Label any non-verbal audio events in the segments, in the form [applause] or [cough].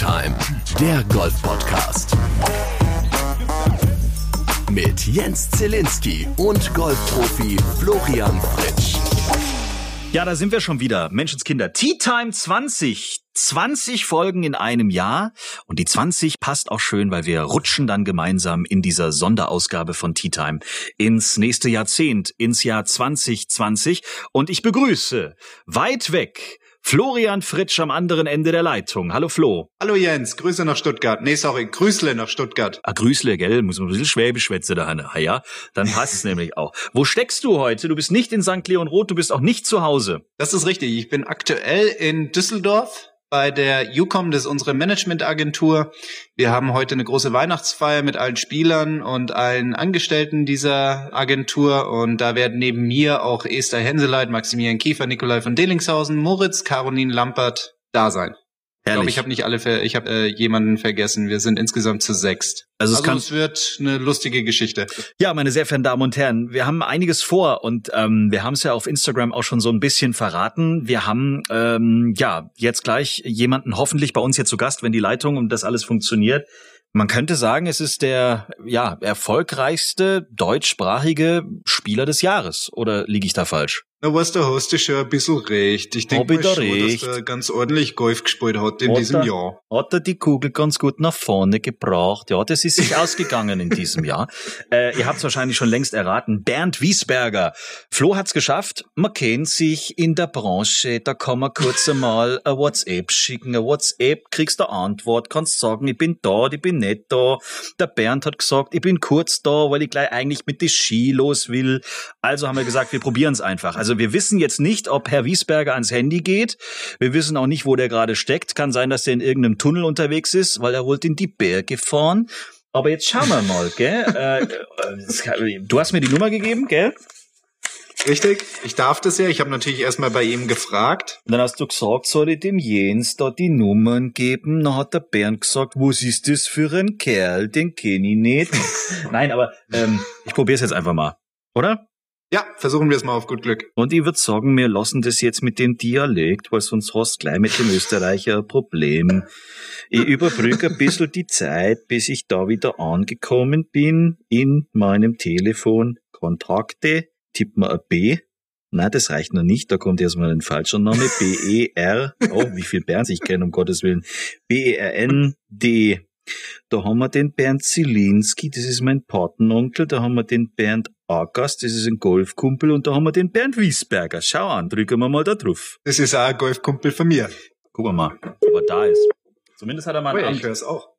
Time, der Golf-Podcast. Mit Jens Zielinski und Golfprofi Florian Fritsch. Ja, da sind wir schon wieder. Menschenskinder. Tea Time 20. 20 Folgen in einem Jahr. Und die 20 passt auch schön, weil wir rutschen dann gemeinsam in dieser Sonderausgabe von Tea Time ins nächste Jahrzehnt, ins Jahr 2020. Und ich begrüße weit weg Florian Fritsch am anderen Ende der Leitung. Hallo Flo. Hallo Jens, Grüße nach Stuttgart. Nee, sorry, Grüßle nach Stuttgart. Ah, Grüßle, gell? Muss man ein bisschen Schwäbisch schwätzen da, Hanne. Ah, ja, dann passt es [laughs] nämlich auch. Wo steckst du heute? Du bist nicht in St. Leon Roth, du bist auch nicht zu Hause. Das ist richtig. Ich bin aktuell in Düsseldorf bei der UCOM, das ist unsere Managementagentur. Wir haben heute eine große Weihnachtsfeier mit allen Spielern und allen Angestellten dieser Agentur. Und da werden neben mir auch Esther Henseleit, Maximilian Kiefer, Nikolai von Delingshausen, Moritz, Caroline Lampert da sein. Ich glaube, ich habe nicht alle, ver ich habe äh, jemanden vergessen. Wir sind insgesamt zu sechst. Also, es, also es wird eine lustige Geschichte. Ja, meine sehr verehrten Damen und Herren, wir haben einiges vor und ähm, wir haben es ja auf Instagram auch schon so ein bisschen verraten. Wir haben ähm, ja jetzt gleich jemanden hoffentlich bei uns hier zu Gast, wenn die Leitung und das alles funktioniert. Man könnte sagen, es ist der ja erfolgreichste deutschsprachige Spieler des Jahres. Oder liege ich da falsch? Na, was der hast du schon ein bisschen recht. Ich denke mal schon, recht. dass der ganz ordentlich Golf gespielt hat in hat diesem er, Jahr. Hat er die Kugel ganz gut nach vorne gebracht. Ja, das ist sich [laughs] ausgegangen in diesem Jahr. Äh, ihr habt es wahrscheinlich schon längst erraten. Bernd Wiesberger. Flo hat's geschafft. Man kennt sich in der Branche. Da kann man kurz einmal ein WhatsApp schicken. Ein WhatsApp, kriegst du Antwort, kannst sagen, ich bin da, ich bin nicht da. Der Bernd hat gesagt, ich bin kurz da, weil ich gleich eigentlich mit die Ski los will. Also haben wir gesagt, wir probieren es einfach. Also also wir wissen jetzt nicht, ob Herr Wiesberger ans Handy geht. Wir wissen auch nicht, wo der gerade steckt. Kann sein, dass er in irgendeinem Tunnel unterwegs ist, weil er wollte in die Berge fahren. Aber jetzt schauen wir mal, gell? [laughs] äh, äh du hast mir die Nummer gegeben, gell? Richtig, ich darf das ja. Ich habe natürlich erstmal bei ihm gefragt. Und dann hast du gesagt, soll ich dem Jens da die Nummern geben? Dann hat der Bernd gesagt, was ist das für ein Kerl? Den kenne ich nicht. [laughs] Nein, aber ähm, ich probiere es jetzt einfach mal. Oder? Ja, versuchen wir es mal auf gut Glück. Und ich würde sagen, wir lassen das jetzt mit dem Dialekt, weil sonst hast du gleich mit dem Österreicher ein Problem. Ich überbrücke ein bisschen die Zeit, bis ich da wieder angekommen bin in meinem Telefon. Kontakte, tipp mal ein B. Nein, das reicht noch nicht, da kommt erstmal ein falscher Name. B-E-R, oh, wie viel Berns ich kenne, um Gottes Willen. B-E-R-N-D. Da haben wir den Bernd Zielinski, das ist mein Patenonkel. Da haben wir den Bernd Agas, das ist ein Golfkumpel. Und da haben wir den Bernd Wiesberger. Schau an, drücken wir mal da drauf. Das ist auch ein Golfkumpel von mir. Gucken wir mal, ob er da ist. Zumindest hat er mal einen oh ja, Ich höre es auch.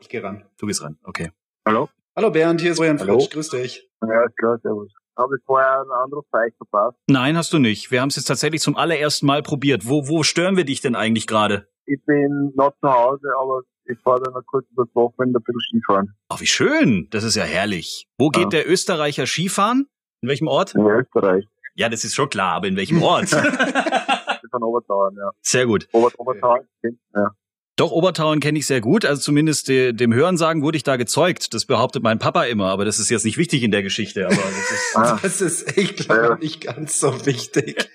Ich gehe ran. Du gehst ran, okay. Hallo? Hallo Bernd, hier ist Ryan Hallo. Fritsch. Grüß dich. Ja, klar, servus. Habe ich vorher einen Anruf bei euch verpasst? Nein, hast du nicht. Wir haben es jetzt tatsächlich zum allerersten Mal probiert. Wo, wo stören wir dich denn eigentlich gerade? Ich bin noch zu Hause, aber ich fahre dann noch kurz übers Wochenende ein bisschen Skifahren. Ach, wie schön. Das ist ja herrlich. Wo geht ja. der Österreicher Skifahren? In welchem Ort? In Österreich. Ja, das ist schon klar, aber in welchem Ort? [laughs] Von Obertauern, ja. Sehr gut. Ober Obertauern, ja. Doch, Obertauern kenne ich sehr gut. Also zumindest de, dem Hörensagen wurde ich da gezeugt. Das behauptet mein Papa immer, aber das ist jetzt nicht wichtig in der Geschichte. Aber das ist, ah. das ist ich glaube, ja. nicht ganz so wichtig.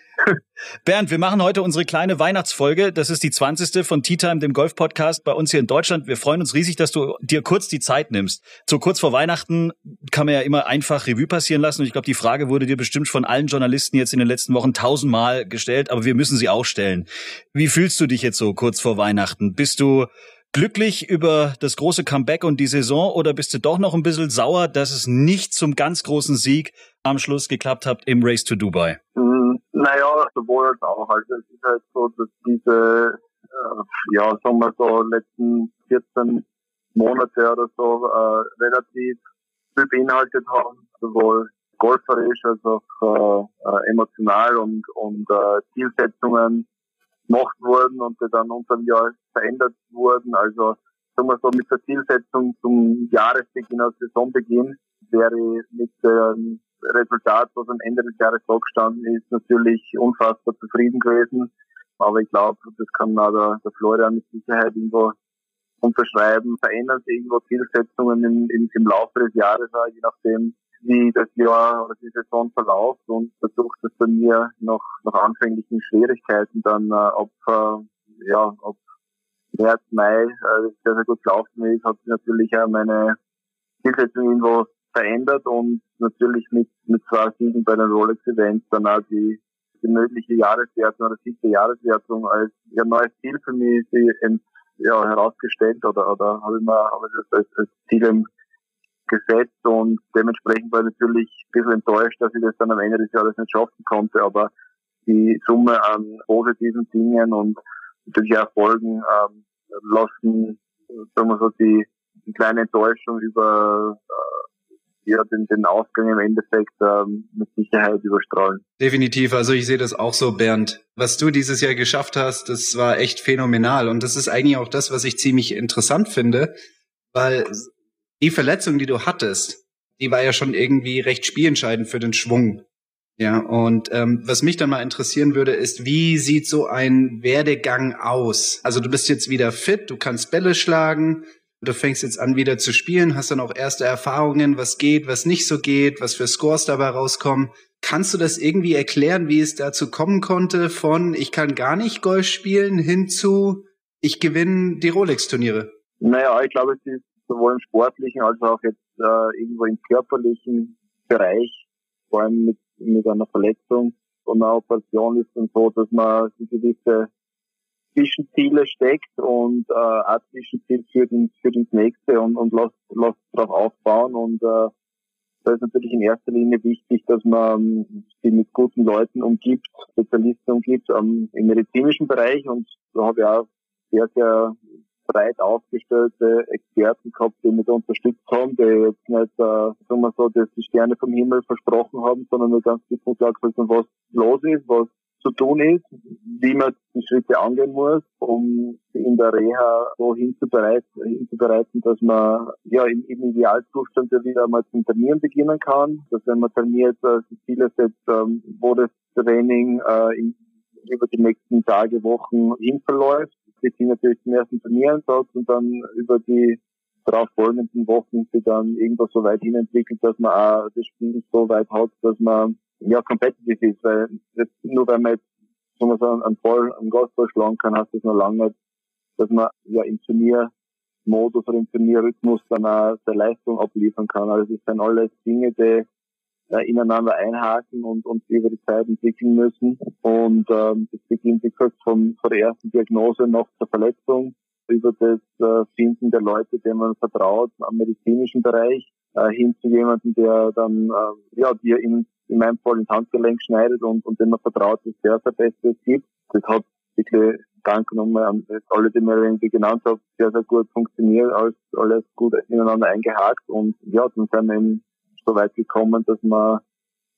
Bernd, wir machen heute unsere kleine Weihnachtsfolge. Das ist die 20. von Tea Time, dem Golf-Podcast bei uns hier in Deutschland. Wir freuen uns riesig, dass du dir kurz die Zeit nimmst. So kurz vor Weihnachten kann man ja immer einfach Revue passieren lassen. Und ich glaube, die Frage wurde dir bestimmt von allen Journalisten jetzt in den letzten Wochen tausendmal gestellt, aber wir müssen sie auch stellen. Wie fühlst du dich jetzt so kurz vor Weihnachten? Bist du glücklich über das große Comeback und die Saison oder bist du doch noch ein bisschen sauer, dass es nicht zum ganz großen Sieg am Schluss geklappt hat im Race to Dubai? Mm, naja, sowohl als auch. Also es ist halt so, dass diese, äh, ja, sagen wir so, letzten 14 Monate oder so äh, relativ viel beinhaltet haben, sowohl golferisch als auch äh, äh, emotional und, und äh, Zielsetzungen gemacht wurden und die dann unter dem Jahr verändert wurden. Also sagen wir so, mit der Zielsetzung zum Jahresbeginn, als Saisonbeginn, wäre mit dem Resultat, was am Ende des Jahres da gestanden ist, natürlich unfassbar zufrieden gewesen. Aber ich glaube, das kann auch der, der Florian mit Sicherheit irgendwo unterschreiben. Verändern sich irgendwo Zielsetzungen im, im, im Laufe des Jahres, je nachdem, wie das Jahr oder die Saison verläuft und dadurch, dass bei mir noch, noch anfänglichen Schwierigkeiten dann, äh, ob, äh, ja, ob März, Mai äh, sehr, sehr gut gelaufen ist, hat sich natürlich auch meine Zielsetzung irgendwo verändert und natürlich mit, mit zwei Siegen bei den Rolex-Events dann auch die, die mögliche Jahreswertung oder siebte Jahreswertung als ja, neues Ziel für mich ent, ja, herausgestellt oder, oder habe ich mir hab ich das als, als Ziel gesetzt und dementsprechend war ich natürlich ein bisschen enttäuscht, dass ich das dann am Ende des Jahres nicht schaffen konnte, aber die Summe an positiven Dingen und natürlich Erfolgen ähm, lassen, sagen wir so, die, die kleine Enttäuschung über äh, ja, den, den Ausgang im Endeffekt ähm, mit Sicherheit überstrahlen. Definitiv, also ich sehe das auch so, Bernd. Was du dieses Jahr geschafft hast, das war echt phänomenal und das ist eigentlich auch das, was ich ziemlich interessant finde, weil die Verletzung, die du hattest, die war ja schon irgendwie recht spielentscheidend für den Schwung. Ja, und ähm, was mich dann mal interessieren würde, ist, wie sieht so ein Werdegang aus? Also du bist jetzt wieder fit, du kannst Bälle schlagen, du fängst jetzt an wieder zu spielen, hast dann auch erste Erfahrungen, was geht, was nicht so geht, was für Scores dabei rauskommen. Kannst du das irgendwie erklären, wie es dazu kommen konnte von ich kann gar nicht Golf spielen hin zu ich gewinne die Rolex-Turniere? Naja, ich glaube, es ist sowohl im sportlichen als auch jetzt äh, irgendwo im körperlichen Bereich, vor allem mit, mit einer Verletzung und einer Operation ist dann so, dass man gewisse Zwischenziele steckt und äh, ein Zwischenziel für den für das nächste und, und lässt, lässt darauf aufbauen. Und äh, da ist natürlich in erster Linie wichtig, dass man ähm, sich mit guten Leuten umgibt, Spezialisten umgibt ähm, im medizinischen Bereich. Und da habe ich auch sehr, sehr breit aufgestellte Experten gehabt, die mich unterstützt haben, die jetzt nicht, äh, sagen wir so, dass die Sterne vom Himmel versprochen haben, sondern nur ganz gut gesagt haben, was los ist, was zu tun ist, wie man die Schritte angehen muss, um in der Reha so hinzubereiten, hinzubereiten dass man ja im, im Idealzustand ja wieder einmal zum Trainieren beginnen kann, dass wenn man trainiert, äh, die Ziele setzt, ähm, wo das Training äh, in, über die nächsten Tage, Wochen hin verläuft sich natürlich zum ersten Turniereinsatz und dann über die darauf folgenden Wochen sich dann irgendwas so weit hin entwickelt, dass man auch das Spiel so weit hat, dass man ja competitive ist, weil nur weil man jetzt so man sagen, einen Ball, einen Gasball schlagen kann, heißt das noch lange nicht, dass man ja im Turniermodus oder im Turnierrhythmus dann auch der Leistung abliefern kann. Also das sind alles Dinge, die äh, ineinander einhaken und, und über die Zeit entwickeln müssen. Und ähm, das beginnt, wie gesagt, von, von der ersten Diagnose nach der Verletzung über das äh, Finden der Leute, denen man vertraut, am medizinischen Bereich, äh, hin zu jemandem, der dann äh, ja dir in, in meinem Fall ins Handgelenk schneidet und, und dem man vertraut, dass der sein Bestes gibt. Das hat wirklich Danke nochmal an alle, die mir irgendwie genannt habe, sehr, sehr gut funktioniert, alles, alles gut ineinander eingehakt und ja, dann sind wir eben so weit gekommen, dass wir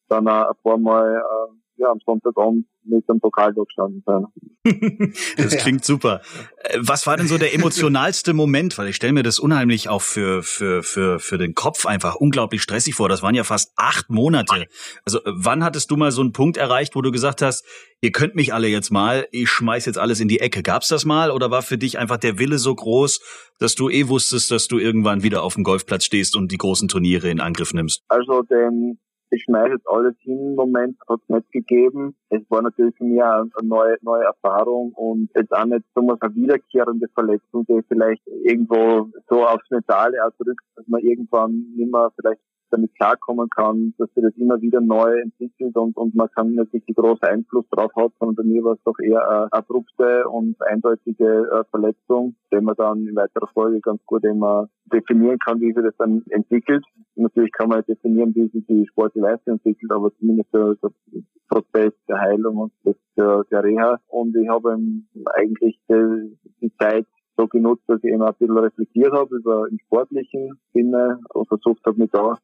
dann ein paar Mal äh, ja, am Sonntagabend mit dem Pokal da gestanden sind. [laughs] das klingt super. Äh, was war denn so der [laughs] emotionalste Moment? Weil ich stelle mir das unheimlich auch für, für, für, für den Kopf einfach unglaublich stressig vor. Das waren ja fast acht Monate. Also äh, wann hattest du mal so einen Punkt erreicht, wo du gesagt hast, ihr könnt mich alle jetzt mal, ich schmeiß jetzt alles in die Ecke. Gab's das mal oder war für dich einfach der Wille so groß, dass du eh wusstest, dass du irgendwann wieder auf dem Golfplatz stehst und die großen Turniere in Angriff nimmst? Also den ich schmeiße jetzt alles hin Moment, hat es nicht gegeben. Es war natürlich für mich eine neue, neue Erfahrung und jetzt auch nicht so eine wiederkehrende Verletzung, die vielleicht irgendwo so aufs Mentale ausdrückt, dass man irgendwann nicht mehr vielleicht damit klarkommen kann, dass sich das immer wieder neu entwickelt und, und man kann nicht wirklich großen Einfluss drauf hat, sondern bei mir war es doch eher eine abrupte und eindeutige äh, Verletzung, die man dann in weiterer Folge ganz gut immer definieren kann, wie sich das dann entwickelt. Natürlich kann man definieren, wie sich die sportliche Leistung entwickelt, aber zumindest der, der Prozess der Heilung und der, der Reha. Und ich habe eigentlich die, die Zeit so genutzt, dass ich eben ein bisschen reflektiert habe über im sportlichen Sinne und versucht habe, mich da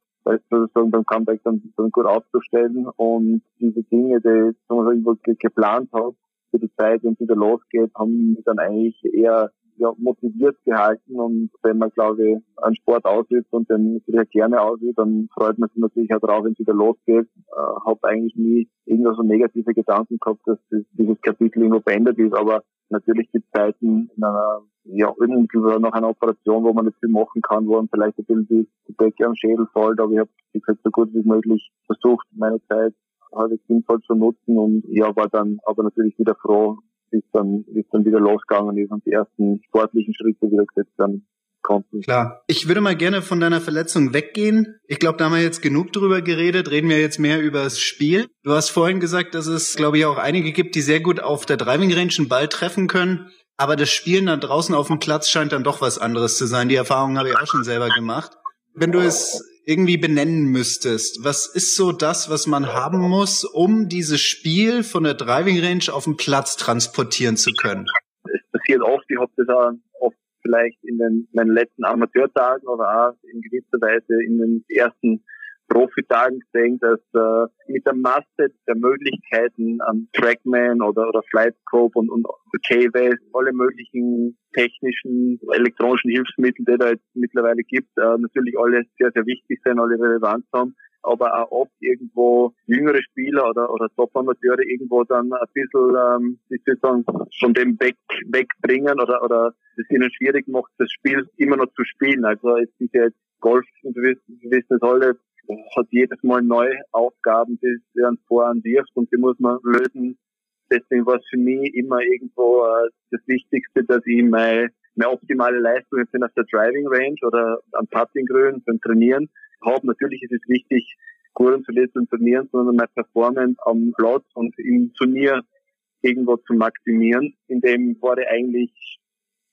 sozusagen beim Comeback dann, dann gut aufzustellen und diese Dinge, die ich geplant habe für die Zeit, wenn es wieder losgeht, haben mich dann eigentlich eher ja, motiviert gehalten und wenn man, glaube ich, einen Sport ausübt und den sehr gerne ausübt, dann freut man sich natürlich auch drauf, wenn es wieder losgeht. Äh, habe eigentlich nie irgendwas so negative Gedanken gehabt, dass das, dieses Kapitel irgendwo beendet ist, aber natürlich gibt es Zeiten in einer ja, irgendwie nach einer Operation, wo man nicht viel machen kann, wo man vielleicht ein bisschen die, die Decke am Schädel fällt, aber ich habe, gesagt, so gut wie möglich versucht, meine Zeit halbwegs sinnvoll zu nutzen und ja, war dann aber natürlich wieder froh, bis dann, bis dann wieder losgegangen ist und die ersten sportlichen Schritte wieder gesetzt werden konnten. Klar. Ich würde mal gerne von deiner Verletzung weggehen. Ich glaube, da haben wir jetzt genug drüber geredet. Reden wir jetzt mehr über das Spiel. Du hast vorhin gesagt, dass es, glaube ich, auch einige gibt, die sehr gut auf der Driving Range einen Ball treffen können. Aber das Spielen da draußen auf dem Platz scheint dann doch was anderes zu sein. Die Erfahrung habe ich auch schon selber gemacht. Wenn du es irgendwie benennen müsstest, was ist so das, was man haben muss, um dieses Spiel von der Driving Range auf den Platz transportieren zu können? Es passiert oft, ich habe das auch oft vielleicht in den meinen letzten Amateurtagen oder auch in gewisser Weise in den ersten Profitagen gesehen, dass äh, mit der Masse der Möglichkeiten am Trackman oder, oder Flightscope und, und K-Ways, alle möglichen technischen, elektronischen Hilfsmittel, die da jetzt mittlerweile gibt, äh, natürlich alle sehr, sehr wichtig sind, alle Relevanz haben aber auch oft irgendwo jüngere Spieler oder, oder Top-Amateure irgendwo dann ein bisschen, ähm, wie soll von dem weg, wegbringen oder, oder es ihnen schwierig macht, das Spiel immer noch zu spielen. Also es ist ja jetzt Golf, und wir wissen es alle, hat jedes Mal neue Aufgaben, die er an Vorhand wirft und die muss man lösen. Deswegen war es für mich immer irgendwo äh, das Wichtigste, dass ich meine, meine optimale Leistung jetzt auf der Driving Range oder am Putting Grün beim Trainieren habe. Natürlich ist es wichtig, gut und verletzt zu trainieren, sondern meine Performance am Platz und im Turnier irgendwo zu maximieren. In dem war ich eigentlich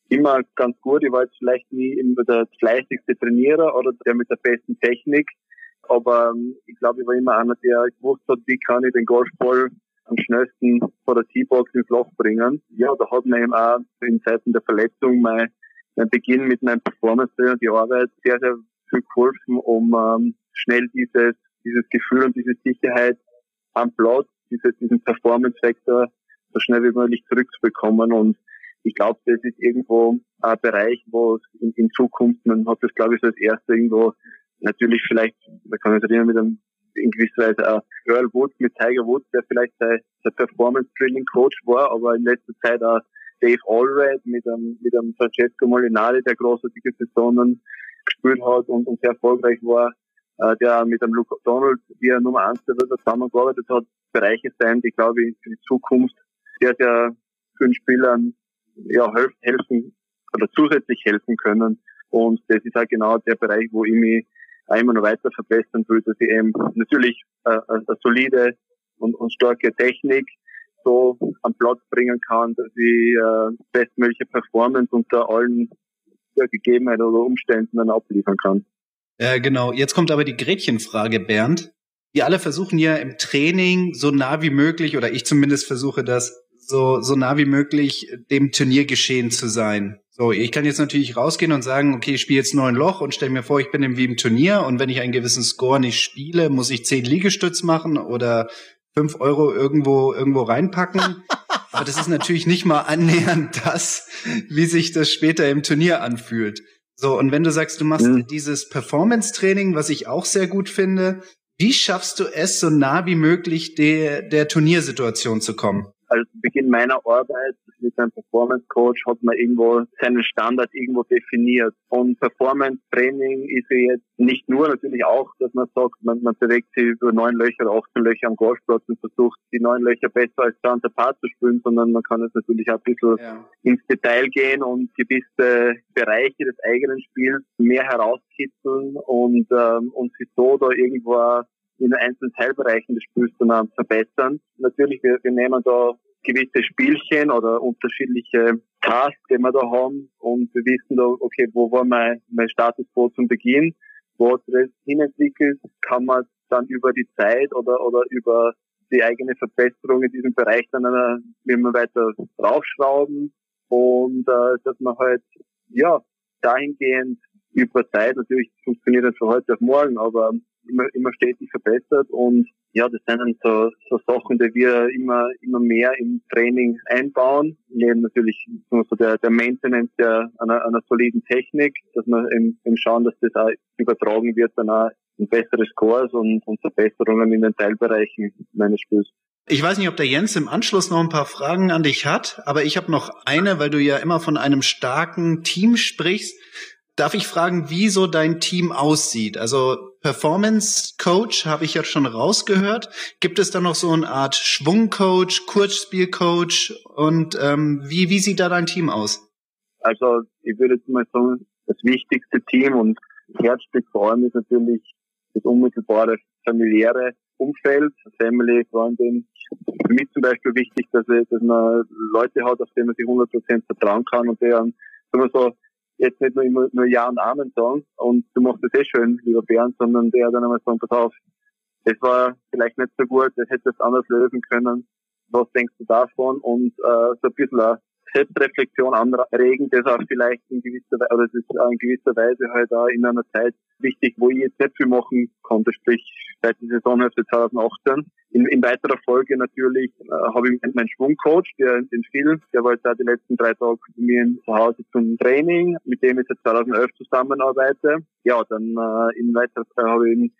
immer ganz gut. Ich war jetzt vielleicht nie der fleißigste Trainierer oder der mit der besten Technik. Aber ähm, ich glaube, ich war immer einer, der gewusst hat, wie kann ich den Golfball am schnellsten vor der T-Box ins Loch bringen. Ja, da hat mir eben auch in Zeiten der Verletzung mein, mein Beginn mit meinem Performance und die Arbeit sehr, sehr viel geholfen, um ähm, schnell dieses, dieses Gefühl und diese Sicherheit am Platz, diese, diesen Performance-Faktor so schnell wie möglich zurückzubekommen. Und ich glaube, das ist irgendwo ein Bereich, wo es in, in Zukunft, man hat das glaube ich so als erste irgendwo, natürlich vielleicht, da kann ich erinnern, mit einem in gewisser Weise auch Earl Woods mit Tiger Woods, der vielleicht der, der Performance Training Coach war, aber in letzter Zeit auch Dave Allred mit einem, mit einem Francesco Molinari, der großartige Saisonen gespielt hat und, und sehr erfolgreich war, äh, der mit dem Luke Donald, wie er Nummer eins der Welt zusammengearbeitet hat, Bereiche sein, die glaube ich für die Zukunft sehr, sehr vielen Spielern ja, helfen oder zusätzlich helfen können. Und das ist halt genau der Bereich, wo ich mich immer noch weiter verbessern will, dass ich eben natürlich äh, eine solide und, und starke Technik so am Platz bringen kann, dass ich äh, bestmögliche Performance unter allen ja, Gegebenheiten oder Umständen dann abliefern kann. Ja, genau. Jetzt kommt aber die Gretchenfrage, Bernd. Wir alle versuchen ja im Training so nah wie möglich, oder ich zumindest versuche das, so, so nah wie möglich dem Turniergeschehen zu sein. So, ich kann jetzt natürlich rausgehen und sagen, okay, ich spiele jetzt neun Loch und stell mir vor, ich bin im wie im Turnier und wenn ich einen gewissen Score nicht spiele, muss ich zehn Liegestütz machen oder fünf Euro irgendwo, irgendwo reinpacken. [laughs] Aber das ist natürlich nicht mal annähernd das, wie sich das später im Turnier anfühlt. So, und wenn du sagst, du machst mhm. dieses Performance-Training, was ich auch sehr gut finde, wie schaffst du es, so nah wie möglich der, der Turniersituation zu kommen? Als Beginn meiner Arbeit mit einem Performance Coach hat man irgendwo seinen Standard irgendwo definiert. Und Performance Training ist ja jetzt nicht nur natürlich auch, dass man sagt, man, man bewegt sich über neun Löcher oder 18 Löcher am Golfplatz und versucht, die neun Löcher besser als der andere Part zu spielen, sondern man kann jetzt natürlich auch ein bisschen ja. ins Detail gehen und gewisse Bereiche des eigenen Spiels mehr herauskitzeln und, ähm, und sich so da irgendwo in einzelnen Teilbereichen des Spiels dann verbessern. Natürlich, wir, wir nehmen da gewisse Spielchen oder unterschiedliche Tasks, die wir da haben und wir wissen da, okay, wo war mein, mein Status quo zum Beginn, wo hat das hinentwickelt, kann man dann über die Zeit oder, oder über die eigene Verbesserung in diesem Bereich dann immer weiter draufschrauben? Und äh, dass man halt ja dahingehend über Zeit, natürlich funktioniert das von heute auf morgen, aber immer, immer stetig verbessert und ja, das sind dann so, so Sachen, die wir immer, immer mehr im Training einbauen. Neben natürlich so der, der Maintenance der, einer, einer soliden Technik, dass wir eben, eben schauen, dass das auch übertragen wird dann auch in bessere Scores und, und Verbesserungen in den Teilbereichen meines Spiels. Ich weiß nicht, ob der Jens im Anschluss noch ein paar Fragen an dich hat, aber ich habe noch eine, weil du ja immer von einem starken Team sprichst. Darf ich fragen, wie so dein Team aussieht? Also Performance Coach, habe ich ja schon rausgehört. Gibt es da noch so eine Art Schwungcoach, Kurzspielcoach und ähm, wie, wie sieht da dein Team aus? Also ich würde jetzt mal sagen, das wichtigste Team und Herzstück vor allem ist natürlich das unmittelbare familiäre Umfeld, Family, Freundin. Für mich zum Beispiel wichtig, dass, ich, dass man Leute hat, auf denen man sich 100% vertrauen kann und deren, sagen wir so, jetzt nicht nur immer nur Ja und Amen sagen und du machst das eh schön, lieber Bernd, sondern der dann einmal sagen, pass auf, das war vielleicht nicht so gut, das hätte es anders lösen können. Was denkst du davon? Und äh, so ein bisschen eine Selbstreflexion anregen, das auch vielleicht in gewisser Weise, oder das ist in gewisser Weise halt auch in einer Zeit wichtig, wo ich jetzt nicht viel machen konnte, sprich seit der Saisonhälfte 2018. In, in weiterer Folge natürlich äh, habe ich meinen Schwungcoach, der den Phil, der war jetzt auch die letzten drei Tage bei mir zu Hause zum Training, mit dem ich seit 2011 zusammenarbeite. Ja, dann äh, in weiterer Zeit habe ich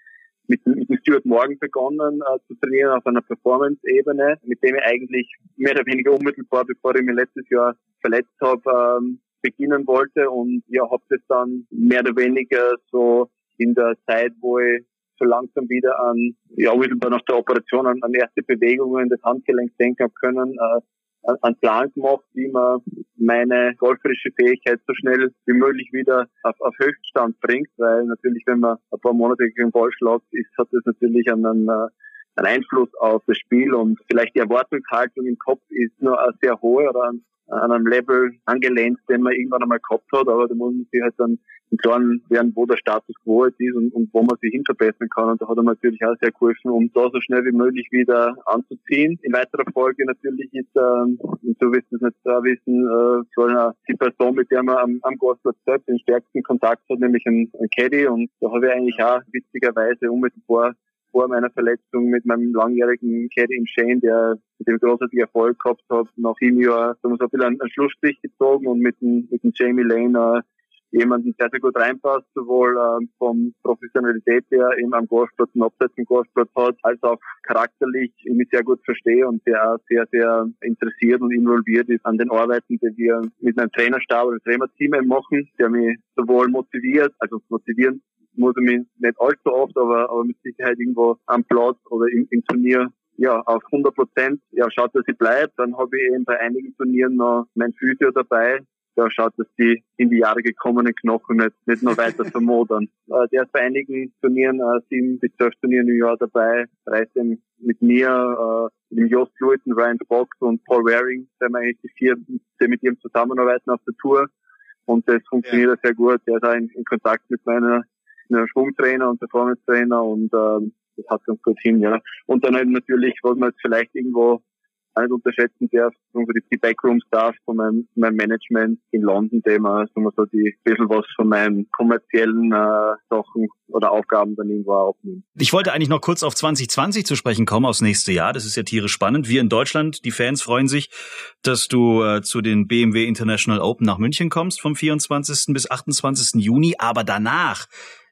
mit, mit dem Stuart Morgan begonnen äh, zu trainieren auf einer Performance-Ebene, mit dem ich eigentlich mehr oder weniger unmittelbar, bevor ich mich letztes Jahr verletzt habe, ähm, beginnen wollte. Und ja, habe das dann mehr oder weniger so in der Zeit, wo ich so langsam wieder an, ja, unmittelbar nach der Operation an, an erste Bewegungen des Handgelenks denken habe können, äh, einen Plan gemacht, wie man meine golferische Fähigkeit so schnell wie möglich wieder auf, auf Höchststand bringt, weil natürlich, wenn man ein paar Monate gegen den Ball schlägt, ist, hat das natürlich einen, einen Einfluss auf das Spiel und vielleicht die Erwartungshaltung im Kopf ist nur sehr hohe oder an, an einem Level angelehnt, den man irgendwann einmal gehabt hat, aber da muss man sich halt dann im Klaren werden, wo der Status quo jetzt ist und, und wo man sich hin verbessern kann. Und da hat er natürlich auch sehr geholfen, um da so schnell wie möglich wieder anzuziehen. In weiterer Folge natürlich ist, ähm, so wirst du es nicht da wissen, äh, soll die Person, mit der man am, am Golfplatz selbst den stärksten Kontakt hat, nämlich ein, ein Caddy. Und da habe ich eigentlich auch witzigerweise unmittelbar vor meiner Verletzung mit meinem langjährigen Caddy im Shane, der mit dem großartig Erfolg gehabt hat, nach sieben Jahren so ein bisschen einen Schlussstrich gezogen und mit dem, mit dem Jamie Lane äh, jemanden sehr, sehr gut reinpasst, sowohl ähm, vom Professionalität her eben am Golfplatz und abseits vom Golfplatz hat, als auch charakterlich mich sehr gut verstehe und der sehr, sehr interessiert und involviert ist an den Arbeiten, die wir mit meinem Trainerstab oder Trainerteam machen, der mich sowohl motiviert, also motivieren muss er mich nicht allzu oft, aber, aber mit Sicherheit irgendwo am Platz oder im, im Turnier ja, auf 100 Prozent, ja, schaut, dass ich bleibe. Dann habe ich eben bei einigen Turnieren noch mein Physio dabei, da schaut, dass die in die Jahre gekommenen Knochen nicht, nicht noch weiter vermodern. [laughs] Äh, der ist bei einigen Turnieren, äh, sieben bis zwölf Turnieren im Jahr dabei, reist mit mir, äh, mit dem Jost Lewitton, Ryan Fox und Paul Waring, sind eigentlich die vier, die mit ihm zusammenarbeiten auf der Tour. Und das funktioniert ja. sehr gut. Der ist auch in, in Kontakt mit meiner, meiner Schwungtrainer und Performance-Trainer und ähm, das hat ganz gut hin, ja. Und dann halt natürlich, was man jetzt vielleicht irgendwo nicht unterschätzen darf, die Backroom-Staff von meinem, meinem, Management in London, dem man so die bisschen was von meinen kommerziellen äh, Sachen oder Aufgaben dann irgendwo aufnehmen. Ich wollte eigentlich noch kurz auf 2020 zu sprechen kommen, aufs nächste Jahr. Das ist ja tierisch spannend. Wir in Deutschland, die Fans freuen sich, dass du äh, zu den BMW International Open nach München kommst vom 24. bis 28. Juni. Aber danach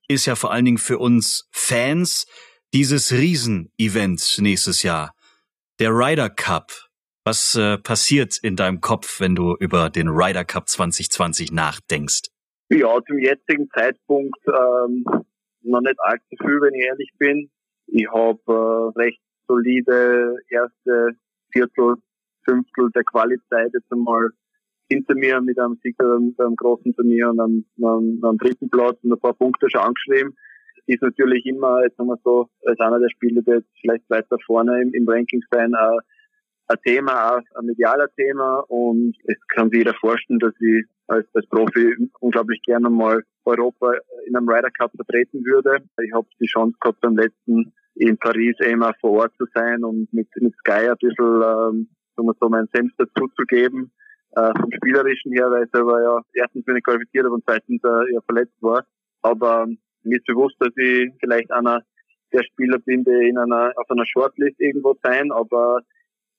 ist ja vor allen Dingen für uns Fans dieses Riesenevent nächstes Jahr der Ryder Cup. Was äh, passiert in deinem Kopf, wenn du über den Ryder Cup 2020 nachdenkst? Ja, zum jetzigen Zeitpunkt ähm, noch nicht allzu viel, wenn ich ehrlich bin. Ich habe äh, recht solide erste Viertel, Fünftel der Qualizeit jetzt einmal hinter mir mit einem Sieg beim großen Turnier und am, am, am dritten Platz und ein paar Punkte schon angeschrieben ist natürlich immer, jetzt wir so, als einer der Spieler, der jetzt vielleicht weiter vorne im, im Ranking sein, äh, ein Thema, ein medialer Thema und es kann sich jeder vorstellen, dass ich als, als Profi unglaublich gerne mal Europa in einem Ryder Cup vertreten würde. Ich habe die Chance gehabt, beim letzten in Paris auch vor Ort zu sein und mit, mit Sky ein bisschen, ähm, so, meinen Senf dazu zu geben. Äh, vom Spielerischen her, weil ich selber ja erstens bin ich qualifiziert und zweitens äh, ja verletzt war. Aber mir ist bewusst, dass ich vielleicht einer der Spieler bin, die in einer, auf einer Shortlist irgendwo sein, aber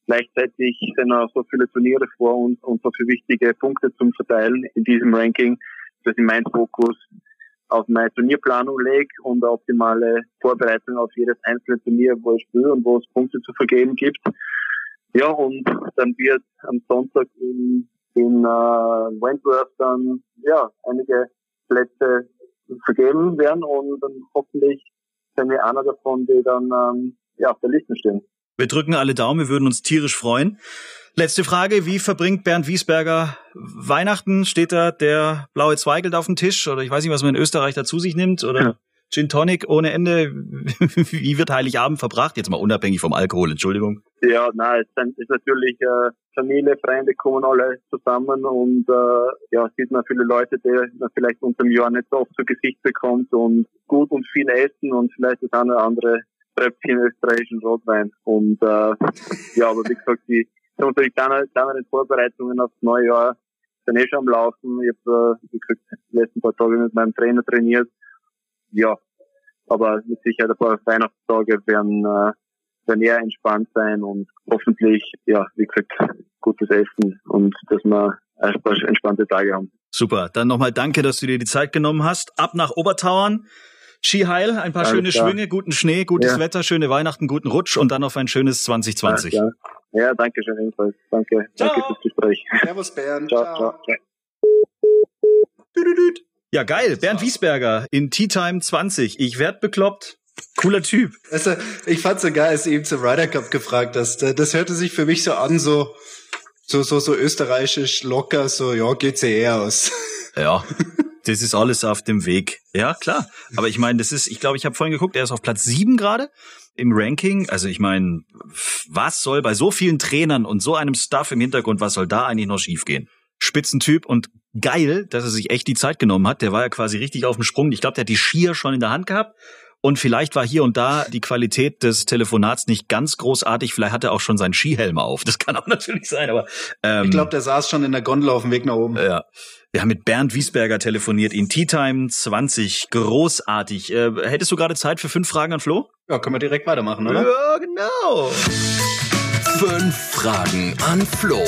gleichzeitig sind noch so viele Turniere vor uns und so viele wichtige Punkte zum Verteilen in diesem Ranking, dass ich meinen Fokus auf meine Turnierplanung lege und optimale Vorbereitung auf jedes einzelne Turnier, wo ich spiele und wo es Punkte zu vergeben gibt. Ja, und dann wird am Sonntag in, in uh, Wentworth dann ja einige Plätze vergeben werden und dann hoffentlich bin ich einer davon, die dann ähm, ja, auf der Liste stehen. Wir drücken alle Daumen, wir würden uns tierisch freuen. Letzte Frage, wie verbringt Bernd Wiesberger Weihnachten? Steht da der blaue Zweigelt auf dem Tisch oder ich weiß nicht, was man in Österreich dazu sich nimmt oder. Gin Tonic ohne Ende? [laughs] wie wird Heiligabend verbracht? Jetzt mal unabhängig vom Alkohol, Entschuldigung. Ja, nein, es ist natürlich äh, Familie, Freunde kommen alle zusammen und äh, ja, sieht man viele Leute, die man vielleicht unter dem Jahr nicht so oft zu Gesicht bekommt und gut und viel essen und vielleicht das eine oder andere Tröpfchen österreichischen Rotwein. Und äh, ja, aber wie gesagt, die sind natürlich kleinere, kleinere Vorbereitungen aufs neue Jahr sind eh schon am Laufen. Ich habe, äh, wie gesagt, die letzten paar Tage mit meinem Trainer trainiert. Ja, aber mit Sicherheit ein paar Weihnachtstage werden, äh, werden eher entspannt sein und hoffentlich, ja, wie gesagt, gutes Essen und dass wir ein paar entspannte Tage haben. Super, dann nochmal danke, dass du dir die Zeit genommen hast. Ab nach Obertauern. Skiheil, ein paar Alles schöne klar. Schwünge, guten Schnee, gutes ja. Wetter, schöne Weihnachten, guten Rutsch und dann auf ein schönes 2020. Ja, ja danke schön ebenfalls. Danke. Ciao. Danke fürs Gespräch. Servus Bernd. Ciao, ciao. ciao. Ja, geil. Bernd Wiesberger in Tea Time 20. Ich werd bekloppt. Cooler Typ. Also, ich fand's so geil, als du ihm zum Ryder Cup gefragt hast. Das hörte sich für mich so an, so, so, so, so österreichisch locker, so, ja, geht's ja eher aus. [laughs] Ja. Das ist alles auf dem Weg. Ja, klar. Aber ich meine, das ist, ich glaube, ich habe vorhin geguckt, er ist auf Platz sieben gerade im Ranking. Also ich meine, was soll bei so vielen Trainern und so einem Stuff im Hintergrund, was soll da eigentlich noch schiefgehen? Spitzentyp und geil, dass er sich echt die Zeit genommen hat. Der war ja quasi richtig auf dem Sprung. Ich glaube, der hat die Skier schon in der Hand gehabt. Und vielleicht war hier und da die Qualität des Telefonats nicht ganz großartig. Vielleicht hat er auch schon seinen Skihelm auf. Das kann auch [laughs] natürlich sein, aber ähm, ich glaube, der saß schon in der Gondel auf dem Weg nach oben. Ja. Wir haben mit Bernd Wiesberger telefoniert in Tea Time 20. Großartig. Äh, hättest du gerade Zeit für fünf Fragen an Flo? Ja, können wir direkt weitermachen, oder? Ja, genau. Fünf Fragen an Flo.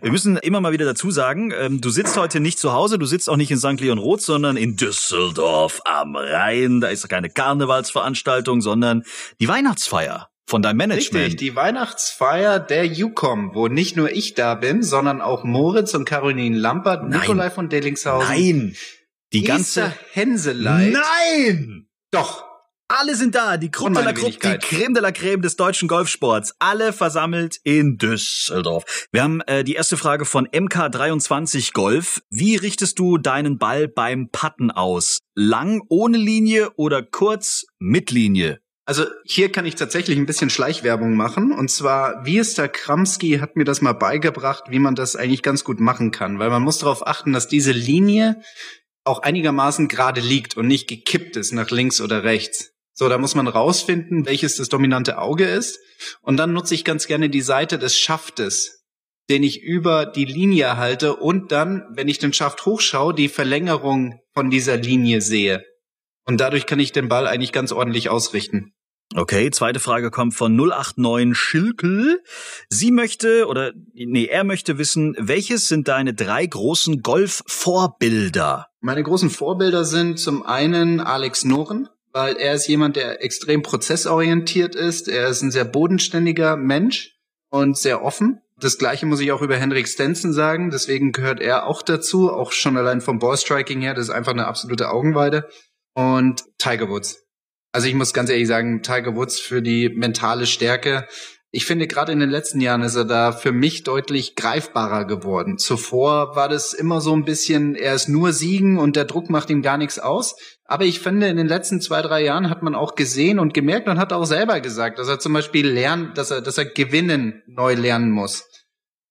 Wir müssen immer mal wieder dazu sagen, ähm, du sitzt heute nicht zu Hause, du sitzt auch nicht in St. Leon Roth, sondern in Düsseldorf am Rhein. Da ist keine Karnevalsveranstaltung, sondern die Weihnachtsfeier von deinem Management. Richtig, die Weihnachtsfeier der UCOM, wo nicht nur ich da bin, sondern auch Moritz und Caroline Lampert, Nein. Nikolai von Dellingshausen. Nein! Die ganze Hänseleit. Nein! Doch. Alle sind da, die Creme de la Creme, die Creme de la Creme des deutschen Golfsports, alle versammelt in Düsseldorf. Wir haben äh, die erste Frage von MK23 Golf. Wie richtest du deinen Ball beim Patten aus? Lang ohne Linie oder kurz mit Linie? Also hier kann ich tatsächlich ein bisschen Schleichwerbung machen. Und zwar, Wiester Kramski hat mir das mal beigebracht, wie man das eigentlich ganz gut machen kann. Weil man muss darauf achten, dass diese Linie auch einigermaßen gerade liegt und nicht gekippt ist nach links oder rechts. So, da muss man rausfinden, welches das dominante Auge ist. Und dann nutze ich ganz gerne die Seite des Schaftes, den ich über die Linie halte und dann, wenn ich den Schaft hochschaue, die Verlängerung von dieser Linie sehe. Und dadurch kann ich den Ball eigentlich ganz ordentlich ausrichten. Okay, zweite Frage kommt von 089 Schilkel. Sie möchte oder nee, er möchte wissen, welches sind deine drei großen Golf-Vorbilder? Meine großen Vorbilder sind zum einen Alex Noren, weil er ist jemand, der extrem prozessorientiert ist. Er ist ein sehr bodenständiger Mensch und sehr offen. Das gleiche muss ich auch über Henrik Stenson sagen. Deswegen gehört er auch dazu, auch schon allein vom Ballstriking her. Das ist einfach eine absolute Augenweide und Tiger Woods. Also ich muss ganz ehrlich sagen, Tiger Woods für die mentale Stärke. Ich finde, gerade in den letzten Jahren ist er da für mich deutlich greifbarer geworden. Zuvor war das immer so ein bisschen, er ist nur Siegen und der Druck macht ihm gar nichts aus. Aber ich finde, in den letzten zwei, drei Jahren hat man auch gesehen und gemerkt und hat auch selber gesagt, dass er zum Beispiel lernt, dass er, dass er gewinnen neu lernen muss.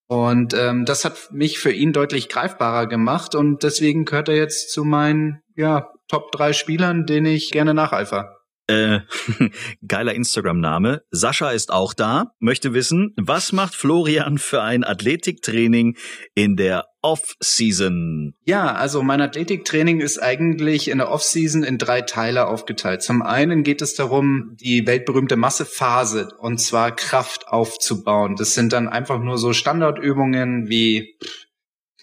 Und ähm, das hat mich für ihn deutlich greifbarer gemacht und deswegen gehört er jetzt zu meinen ja, Top drei Spielern, denen ich gerne nacheifer. Äh, [laughs] geiler Instagram-Name. Sascha ist auch da, möchte wissen, was macht Florian für ein Athletiktraining in der Off-Season? Ja, also mein Athletiktraining ist eigentlich in der Off-Season in drei Teile aufgeteilt. Zum einen geht es darum, die weltberühmte Massephase und zwar Kraft aufzubauen. Das sind dann einfach nur so Standardübungen wie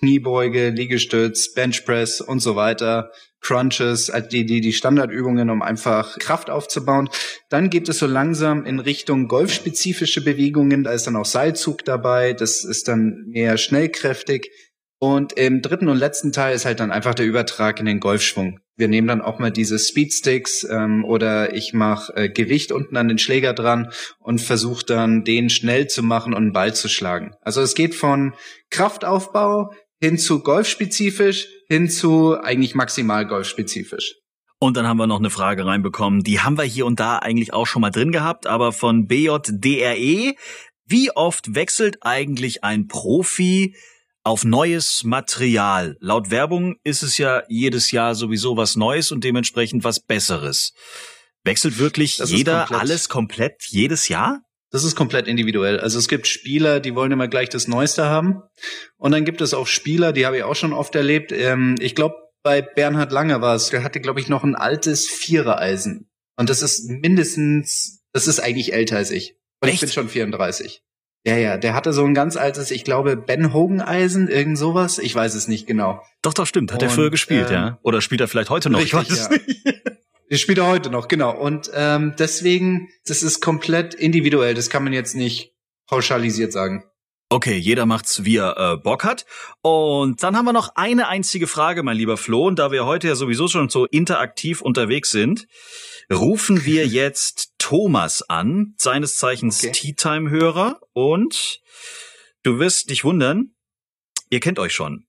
Kniebeuge, Liegestütz, Benchpress und so weiter, Crunches, also die, die, die Standardübungen, um einfach Kraft aufzubauen. Dann geht es so langsam in Richtung golfspezifische Bewegungen. Da ist dann auch Seilzug dabei. Das ist dann mehr schnellkräftig. Und im dritten und letzten Teil ist halt dann einfach der Übertrag in den Golfschwung. Wir nehmen dann auch mal diese Speedsticks ähm, oder ich mache äh, Gewicht unten an den Schläger dran und versuche dann den schnell zu machen und einen Ball zu schlagen. Also es geht von Kraftaufbau hin zu golfspezifisch, hin zu eigentlich maximal golfspezifisch. Und dann haben wir noch eine Frage reinbekommen, die haben wir hier und da eigentlich auch schon mal drin gehabt, aber von BJDRE. Wie oft wechselt eigentlich ein Profi auf neues Material? Laut Werbung ist es ja jedes Jahr sowieso was Neues und dementsprechend was Besseres. Wechselt wirklich Das jeder komplett- alles komplett jedes Jahr? Das ist komplett individuell. Also es gibt Spieler, die wollen immer gleich das Neueste haben. Und dann gibt es auch Spieler, die habe ich auch schon oft erlebt. Ähm, ich glaube, bei Bernhard Lange war es, der hatte, glaube ich, noch ein altes Vierereisen. Und das ist mindestens, das ist eigentlich älter als ich. Und ich Echt? bin schon 34. Ja, ja, der hatte so ein ganz altes, ich glaube, Ben Hogan Eisen, irgend sowas. Ich weiß es nicht genau. Doch, doch, stimmt. Hat er früher gespielt, ähm, ja? Oder spielt er vielleicht heute noch? richtig, ich weiß es ja. nicht. [laughs] Der spielt er heute noch, genau. Und ähm, deswegen, das ist komplett individuell. Das kann man jetzt nicht pauschalisiert sagen. Okay, jeder macht's, wie er äh, Bock hat. Und dann haben wir noch eine einzige Frage, mein lieber Flo. Und da wir heute ja sowieso schon so interaktiv unterwegs sind, rufen wir [laughs] jetzt Thomas an, seines Zeichens Okay. Tea Time Hörer. Und du wirst dich wundern, ihr kennt euch schon.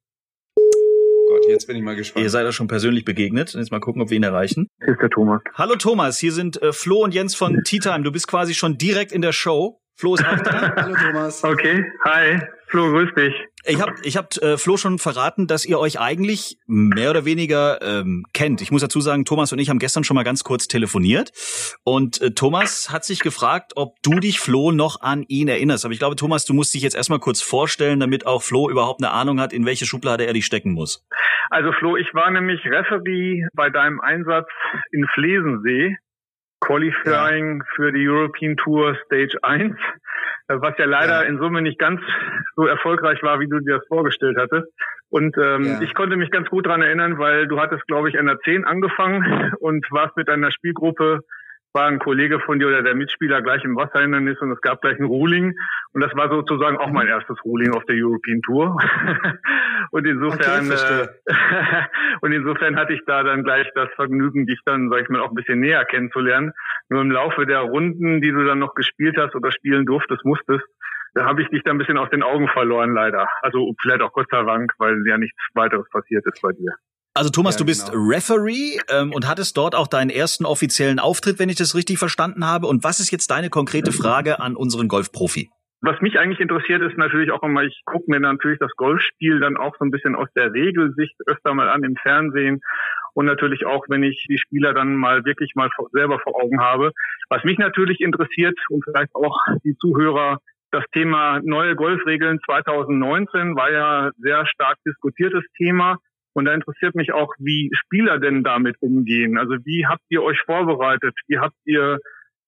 Gott, jetzt bin ich mal gespannt. Ihr seid ja schon persönlich begegnet. Jetzt mal gucken, ob wir ihn erreichen. Hier ist der Thomas. Hallo Thomas, hier sind äh, Flo und Jens von Tea Time. Du bist quasi schon direkt in der Show. Flo ist auch da. [laughs] Hallo Thomas. Okay, hi. Flo, grüß dich. Ich hab, ich hab äh, Flo schon verraten, dass ihr euch eigentlich mehr oder weniger ähm, kennt. Ich muss dazu sagen, Thomas und ich haben gestern schon mal ganz kurz telefoniert. Und äh, Thomas hat sich gefragt, ob du dich, Flo, noch an ihn erinnerst. Aber ich glaube, Thomas, du musst dich jetzt erstmal kurz vorstellen, damit auch Flo überhaupt eine Ahnung hat, in welche Schublade er dich stecken muss. Also Flo, ich war nämlich Referee bei deinem Einsatz in Flesensee, Qualifying für die European Tour Stage 1, äh, was ja leider Ja. in Summe nicht ganz so erfolgreich war, wie du dir das vorgestellt hattest. Und ähm, Ja. ich konnte mich ganz gut dran erinnern, weil du hattest, glaube ich, an der 10 angefangen und warst mit deiner Spielgruppe, war ein Kollege von dir oder der Mitspieler gleich im Wasserhindernis und es gab gleich ein Ruling. Und das war sozusagen auch mein erstes Ruling auf der European Tour. [laughs] und insofern, Okay, äh, [laughs] und insofern hatte ich da dann gleich das Vergnügen, dich dann, sag ich mal, auch ein bisschen näher kennenzulernen. Nur im Laufe der Runden, die du dann noch gespielt hast oder spielen durftest, musstest, da habe ich dich dann ein bisschen aus den Augen verloren, leider. Also vielleicht auch Gott sei Dank, weil ja nichts weiteres passiert ist bei dir. Also Thomas, Ja, du bist genau. Referee ähm, und hattest dort auch deinen ersten offiziellen Auftritt, wenn ich das richtig verstanden habe. Und was ist jetzt deine konkrete Frage an unseren Golfprofi? Was mich eigentlich interessiert, ist natürlich auch immer, ich gucke mir natürlich das Golfspiel dann auch so ein bisschen aus der Regelsicht öfter mal an im Fernsehen und natürlich auch, wenn ich die Spieler dann mal wirklich mal selber vor Augen habe. Was mich natürlich interessiert und vielleicht auch die Zuhörer, das Thema neue Golfregeln 2019 war ja sehr stark diskutiertes Thema. Und da interessiert mich auch, wie Spieler denn damit umgehen. Also wie habt ihr euch vorbereitet? Wie habt ihr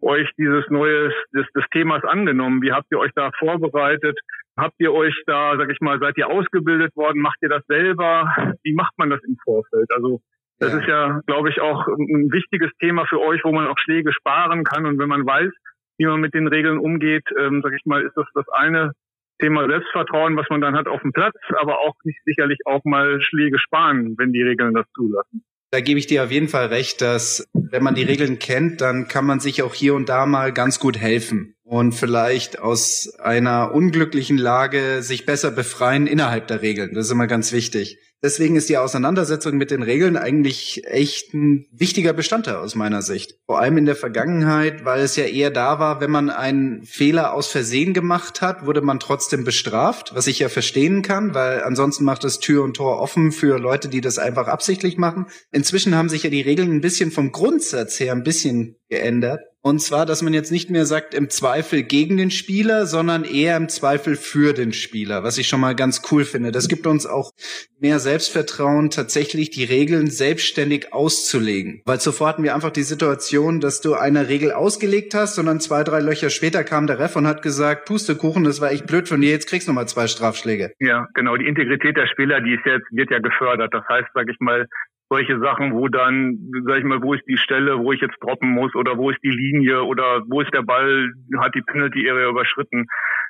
euch dieses neues des, des Themas angenommen? Wie habt ihr euch da vorbereitet? Habt ihr euch da, sag ich mal, seid ihr ausgebildet worden? Macht ihr das selber? Wie macht man das im Vorfeld? Also das Ja. ist ja, glaube ich, auch ein wichtiges Thema für euch, wo man auch Schläge sparen kann. Und wenn man weiß, wie man mit den Regeln umgeht, ähm, sag ich mal, ist das das eine Thema Selbstvertrauen, was man dann hat auf dem Platz, aber auch nicht sicherlich auch mal Schläge sparen, wenn die Regeln das zulassen. Da gebe ich dir auf jeden Fall recht, dass wenn man die Regeln kennt, dann kann man sich auch hier und da mal ganz gut helfen und vielleicht aus einer unglücklichen Lage sich besser befreien innerhalb der Regeln. Das ist immer ganz wichtig. Deswegen ist die Auseinandersetzung mit den Regeln eigentlich echt ein wichtiger Bestandteil aus meiner Sicht. Vor allem in der Vergangenheit, weil es ja eher da war, wenn man einen Fehler aus Versehen gemacht hat, wurde man trotzdem bestraft, was ich ja verstehen kann, weil ansonsten macht es Tür und Tor offen für Leute, die das einfach absichtlich machen. Inzwischen haben sich ja die Regeln ein bisschen vom Grundsatz her ein bisschen geändert. Und zwar, dass man jetzt nicht mehr sagt im Zweifel gegen den Spieler, sondern eher im Zweifel für den Spieler, was ich schon mal ganz cool finde. Das gibt uns auch mehr Selbstvertrauen, tatsächlich die Regeln selbstständig auszulegen. Weil zuvor hatten wir einfach die Situation, dass du eine Regel ausgelegt hast und dann zwei, drei Löcher später kam der Ref und hat gesagt, Pustekuchen, das war echt blöd von dir, jetzt kriegst du noch mal zwei Strafschläge. Ja, genau. Die Integrität der Spieler, die ist jetzt, wird ja gefördert. Das heißt, sag ich mal, solche Sachen, wo dann, sag ich mal, wo ist die Stelle, wo ich jetzt droppen muss oder wo ist die Linie oder wo ist der Ball, hat die Penalty Area überschritten,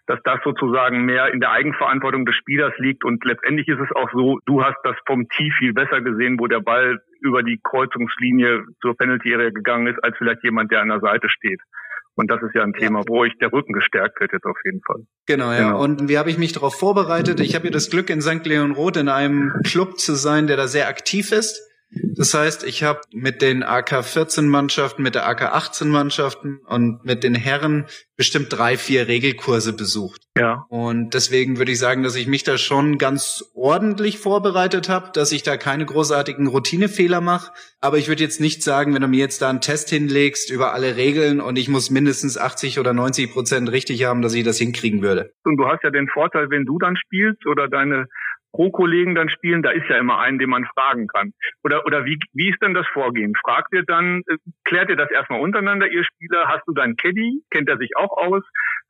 dass das sozusagen mehr in der Eigenverantwortung des Spielers liegt und letztendlich ist es auch so, du hast das vom Tee viel besser gesehen, wo der Ball über die Kreuzungslinie zur Penalty Area gegangen ist, als vielleicht jemand, der an der Seite steht. Und das ist ja ein Thema, wo euch der Rücken gestärkt wird jetzt auf jeden Fall. Genau, ja. Genau. Und wie habe ich mich darauf vorbereitet? Ich habe hier das Glück, in St. Leon Roth in einem Club zu sein, der da sehr aktiv ist. Das heißt, ich habe mit den AK-14-Mannschaften, mit der AK-18-Mannschaften und mit den Herren bestimmt drei, vier Regelkurse besucht. Ja. Und deswegen würde ich sagen, dass ich mich da schon ganz ordentlich vorbereitet habe, dass ich da keine großartigen Routinefehler mache. Aber ich würde jetzt nicht sagen, wenn du mir jetzt da einen Test hinlegst über alle Regeln und ich muss mindestens 80 oder 90 Prozent richtig haben, dass ich das hinkriegen würde. Und du hast ja den Vorteil, wenn du dann spielst oder deine Pro-Kollegen dann spielen, da ist ja immer einen, den man fragen kann. Oder, oder wie, wie ist denn das Vorgehen? Fragt ihr dann, äh, klärt ihr das erstmal untereinander, ihr Spieler? Hast du deinen Caddy? Kennt er sich auch aus?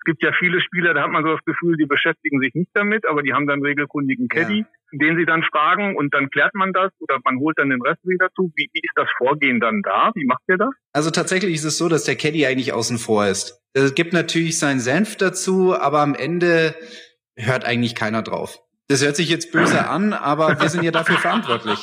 Es gibt ja viele Spieler, da hat man so das Gefühl, die beschäftigen sich nicht damit, aber die haben dann regelkundigen Caddy, ja. den sie dann fragen und dann klärt man das oder man holt dann den Rest wieder dazu. Wie, wie ist das Vorgehen dann da? Wie macht ihr das? Also tatsächlich ist es so, dass der Caddy eigentlich außen vor ist. Es gibt natürlich seinen Senf dazu, aber am Ende hört eigentlich keiner drauf. Das hört sich jetzt böse [laughs] an, aber wir sind ja dafür verantwortlich.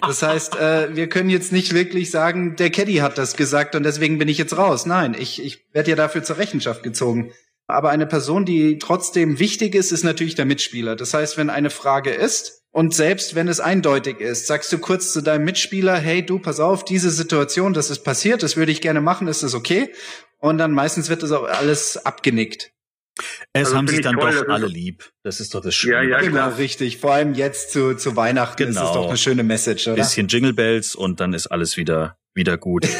Das heißt, äh, wir können jetzt nicht wirklich sagen, der Caddy hat das gesagt und deswegen bin ich jetzt raus. Nein, ich, ich werde ja dafür zur Rechenschaft gezogen. Aber eine Person, die trotzdem wichtig ist, ist natürlich der Mitspieler. Das heißt, wenn eine Frage ist und selbst wenn es eindeutig ist, sagst du kurz zu deinem Mitspieler, hey du, pass auf, diese Situation, das ist passiert, das würde ich gerne machen, ist das okay? Und dann meistens wird das auch alles abgenickt. Es also haben sich dann toll, doch alle lieb. Das ist doch das Schöne. Ja, ja, genau, richtig. Vor allem jetzt zu, zu Weihnachten genau. ist es doch genau. eine schöne Message, oder? Bisschen Jingle Bells und dann ist alles wieder, wieder gut. [laughs]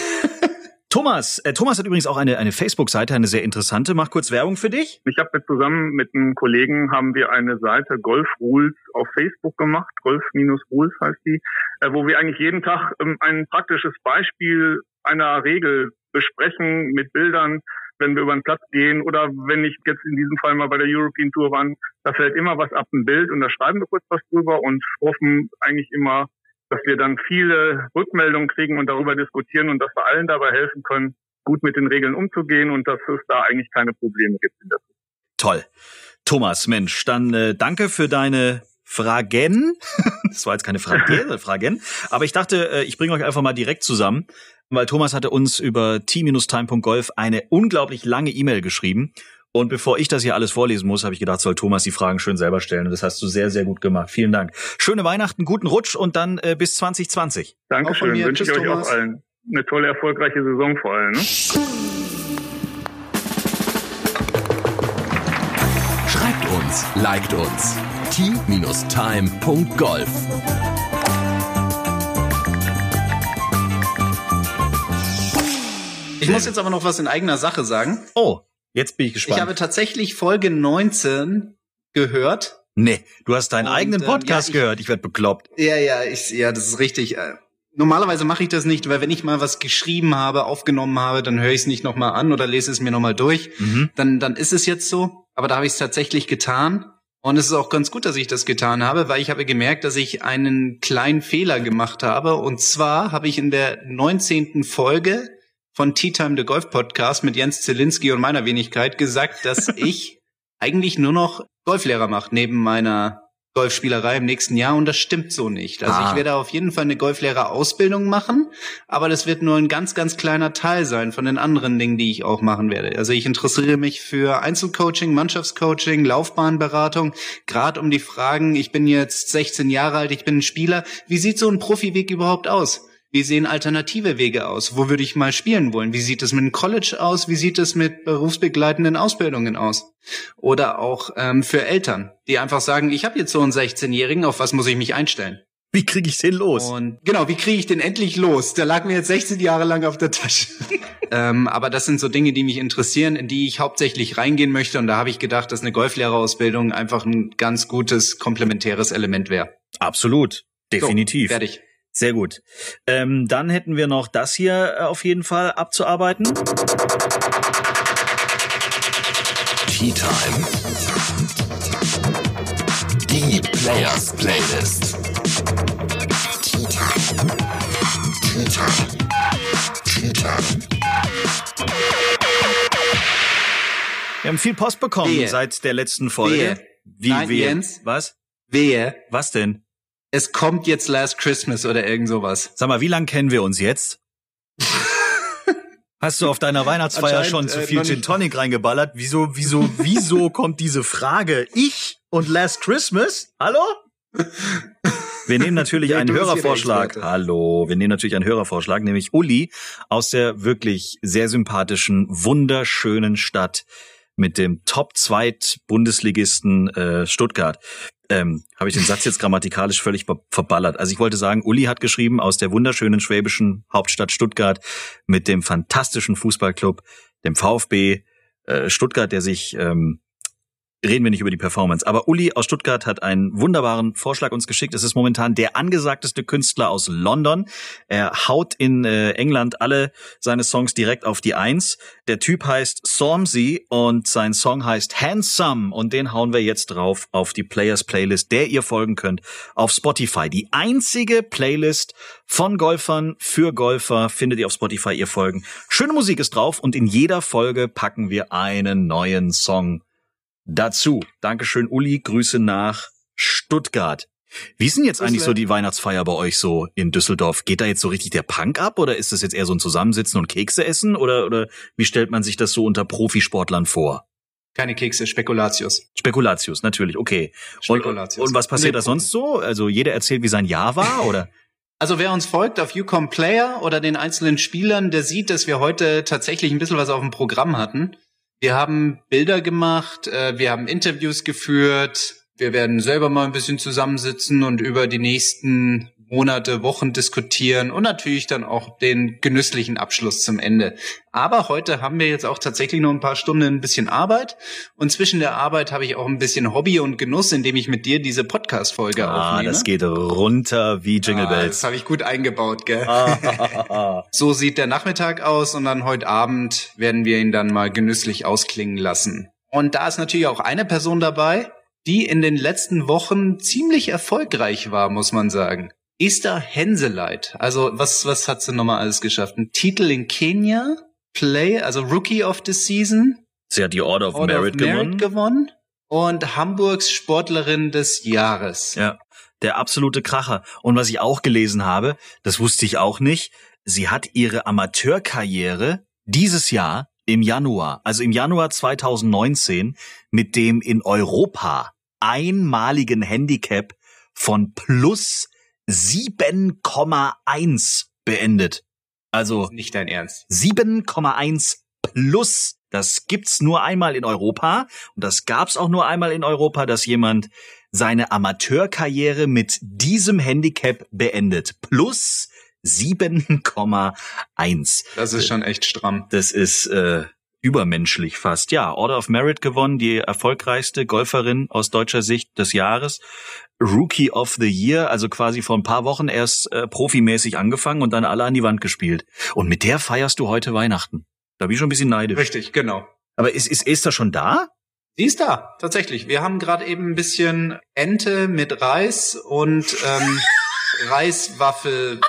Thomas, äh, Thomas hat übrigens auch eine, eine Facebook-Seite, eine sehr interessante. Mach kurz Werbung für dich. Ich habe zusammen mit einem Kollegen haben wir eine Seite Golf Rules auf Facebook gemacht. Golf-Rules heißt die, äh, wo wir eigentlich jeden Tag ähm, ein praktisches Beispiel einer Regel besprechen mit Bildern, wenn wir über den Platz gehen oder wenn ich jetzt in diesem Fall mal bei der European Tour war, da fällt immer was ab ein Bild und da schreiben wir kurz was drüber und hoffen eigentlich immer, dass wir dann viele Rückmeldungen kriegen und darüber diskutieren und dass wir allen dabei helfen können, gut mit den Regeln umzugehen und dass es da eigentlich keine Probleme gibt in der. Toll. Thomas, Mensch, dann äh, danke für deine Fragen. [laughs] das war jetzt keine Frage, [laughs] Fragen. Aber ich dachte, äh, ich bringe euch einfach mal direkt zusammen weil Thomas hatte uns über t-time.golf eine unglaublich lange E-Mail geschrieben. Und bevor ich das hier alles vorlesen muss, habe ich gedacht, soll Thomas die Fragen schön selber stellen. Und das hast du sehr, sehr gut gemacht. Vielen Dank. Schöne Weihnachten, guten Rutsch und dann äh, bis 2020. Dankeschön. Wünsche ich euch Thomas. auch allen eine tolle, erfolgreiche Saison vor allem. Ne? Schreibt uns, liked uns. t-time.golf Ich muss jetzt aber noch was in eigener Sache sagen. Oh, jetzt bin ich gespannt. Ich habe tatsächlich Folge 19 gehört. Nee, du hast deinen und, eigenen Podcast äh, ja, ich, gehört. Ich werde bekloppt. Ja, ja, ich, ja, das ist richtig. Äh, normalerweise mache ich das nicht, weil wenn ich mal was geschrieben habe, aufgenommen habe, dann höre ich es nicht nochmal an oder lese es mir nochmal durch. Mhm. Dann, dann ist es jetzt so. Aber da habe ich es tatsächlich getan. Und es ist auch ganz gut, dass ich das getan habe, weil ich habe gemerkt, dass ich einen kleinen Fehler gemacht habe. Und zwar habe ich in der 19. Folge von Tea Time the Golf Podcast mit Jens Zielinski und meiner Wenigkeit gesagt, dass [laughs] ich eigentlich nur noch Golflehrer mache neben meiner Golfspielerei im nächsten Jahr und das stimmt so nicht. Also ah. ich werde auf jeden Fall eine Golflehrerausbildung machen, aber das wird nur ein ganz, ganz kleiner Teil sein von den anderen Dingen, die ich auch machen werde. Also ich interessiere mich für Einzelcoaching, Mannschaftscoaching, Laufbahnberatung, gerade um die Fragen, ich bin jetzt 16 Jahre alt, ich bin ein Spieler, wie sieht so ein Profiweg überhaupt aus? Wie sehen alternative Wege aus? Wo würde ich mal spielen wollen? Wie sieht es mit dem College aus? Wie sieht es mit berufsbegleitenden Ausbildungen aus? Oder auch ähm, für Eltern, die einfach sagen, ich habe jetzt so einen 16-Jährigen, auf was muss ich mich einstellen? Wie kriege ich den los? Und genau, wie kriege ich den endlich los? Der lag mir jetzt 16 Jahre lang auf der Tasche. [laughs] ähm, aber das sind so Dinge, die mich interessieren, in die ich hauptsächlich reingehen möchte. Und da habe ich gedacht, dass eine Golflehrerausbildung einfach ein ganz gutes komplementäres Element wäre. Absolut, definitiv. So, fertig. Sehr gut. Ähm, dann hätten wir noch das hier äh, auf jeden Fall abzuarbeiten. Tea Time. Die Players Playlist. Tea Time. Tea Time. Tea Time. Wir haben viel Post bekommen Wehe. seit der letzten Folge. Wehe. Wie, Nein, wehe? Jens. Was? Wehe. Was denn? Es kommt jetzt Last Christmas oder irgend sowas. Sag mal, wie lange kennen wir uns jetzt? [laughs] Hast du auf deiner Weihnachtsfeier schon zu äh, viel noch Gin. Tonic reingeballert? Wieso, wieso, wieso [laughs] kommt diese Frage? Ich und Last Christmas? Hallo? Wir nehmen natürlich Nee, einen Hörervorschlag. Hallo, wir nehmen natürlich einen Hörervorschlag, nämlich Uli aus der wirklich sehr sympathischen, wunderschönen Stadt mit dem Top-Zweit-Bundesligisten äh, Stuttgart. Ähm, Habe ich den Satz jetzt grammatikalisch völlig ver verballert. Also ich wollte sagen, Uli hat geschrieben aus der wunderschönen schwäbischen Hauptstadt Stuttgart mit dem fantastischen Fußballclub, dem VfB äh, Stuttgart, der sich ähm, reden wir nicht über die Performance. Aber Uli aus Stuttgart hat einen wunderbaren Vorschlag uns geschickt. Es ist momentan der angesagteste Künstler aus London. Er haut in äh, England alle seine Songs direkt auf die Eins. Der Typ heißt Stormzy und sein Song heißt Handsome und den hauen wir jetzt drauf auf die Players Playlist, der ihr folgen könnt auf Spotify. Die einzige Playlist von Golfern für Golfer findet ihr auf Spotify. Ihr folgen. Schöne Musik ist drauf und in jeder Folge packen wir einen neuen Song dazu. Dankeschön, Uli. Grüße nach Stuttgart. Wie ist denn jetzt eigentlich so die Weihnachtsfeier bei euch so in Düsseldorf? Geht da jetzt so richtig der Punk ab oder ist das jetzt eher so ein Zusammensitzen und Kekse essen oder, oder wie stellt man sich das so unter Profisportlern vor? Keine Kekse, Spekulatius. Spekulatius, natürlich, okay. Und, Spekulatius. und was passiert Nee, da sonst so? Also jeder erzählt, wie sein Jahr war oder? [laughs] Also wer uns folgt auf Ucom Player oder den einzelnen Spielern, der sieht, dass wir heute tatsächlich ein bisschen was auf dem Programm hatten. Wir haben Bilder gemacht, äh, wir haben Interviews geführt, wir werden selber mal ein bisschen zusammensitzen und über die nächsten Monate, Wochen diskutieren und natürlich dann auch den genüsslichen Abschluss zum Ende. Aber heute haben wir jetzt auch tatsächlich noch ein paar Stunden ein bisschen Arbeit und zwischen der Arbeit habe ich auch ein bisschen Hobby und Genuss, indem ich mit dir diese Podcast-Folge Ah, aufnehme. das geht runter wie Jingle Ah, das Bells. habe ich gut eingebaut, gell? Ah. [laughs] So sieht der Nachmittag aus und dann heute Abend werden wir ihn dann mal genüsslich ausklingen lassen. Und da ist natürlich auch eine Person dabei, die in den letzten Wochen ziemlich erfolgreich war, muss man sagen. Esther Henseleit. Also was, was hat sie nochmal alles geschafft? Ein Titel in Kenia, Play, also Rookie of the Season, Sie hat die Order of Order Merit of Merit gewonnen. gewonnen und Hamburgs Sportlerin des Jahres. Ja, der absolute Kracher. Und was ich auch gelesen habe, das wusste ich auch nicht, sie hat ihre Amateurkarriere dieses Jahr im Januar, also im Januar 2019, mit dem in Europa einmaligen Handicap von plus 7,1 beendet. Also Nicht dein Ernst. 7,1 plus. Das gibt's nur einmal in Europa und das gab's auch nur einmal in Europa, dass jemand seine Amateurkarriere mit diesem Handicap beendet. Plus 7,1. Das ist schon echt stramm. Das ist äh, übermenschlich fast. Ja, Order of Merit gewonnen, die erfolgreichste Golferin aus deutscher Sicht des Jahres. Rookie of the Year, also quasi vor ein paar Wochen erst äh, profimäßig angefangen und dann alle an die Wand gespielt. Und mit der feierst du heute Weihnachten. Da bin ich schon ein bisschen neidisch. Richtig, genau. Aber ist, ist Esther schon da? Sie ist da, tatsächlich. Wir haben gerade eben ein bisschen Ente mit Reis und ähm, [laughs] Reiswaffel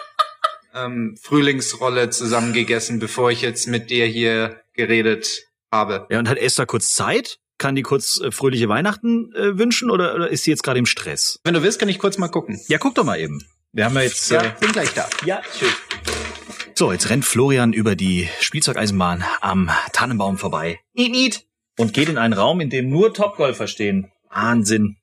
ähm, Frühlingsrolle zusammengegessen, bevor ich jetzt mit dir hier geredet habe. Ja, und hat Esther kurz Zeit? Kann die kurz äh, fröhliche Weihnachten äh, wünschen oder, oder ist sie jetzt gerade im Stress? Wenn du willst, kann ich kurz mal gucken. Ja, guck doch mal eben. Wir haben ja jetzt. Ja, Äh, bin gleich da. ja, schön. So, jetzt rennt Florian über die Spielzeugeisenbahn am Tannenbaum vorbei. Niet, niet. Und geht in einen Raum, in dem nur Topgolfer stehen. Wahnsinn.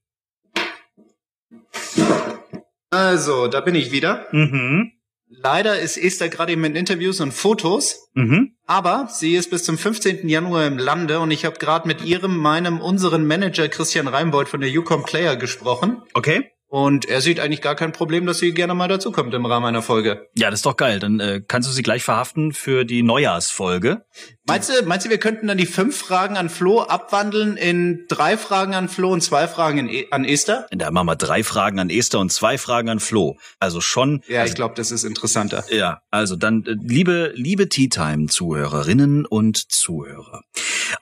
Also, da bin ich wieder. Mhm. Leider ist Esther gerade eben in Interviews und Fotos, Mhm. aber sie ist bis zum 15. Januar im Lande und ich habe gerade mit ihrem, meinem, unseren Manager Christian Reimbold von der Ucom Player gesprochen. Okay. Und er sieht eigentlich gar kein Problem, dass sie gerne mal dazukommt im Rahmen einer Folge. Ja, das ist doch geil. Dann äh, kannst du sie gleich verhaften für die Neujahrsfolge. Meinst du, meinst du, wir könnten dann die fünf Fragen an Flo abwandeln in drei Fragen an Flo und zwei Fragen in e an Esther? Da machen wir drei Fragen an Esther und zwei Fragen an Flo. Also schon. Ja, also ich glaube, das ist interessanter. Ja, also dann, äh, liebe, liebe Tea Time Zuhörerinnen und Zuhörer.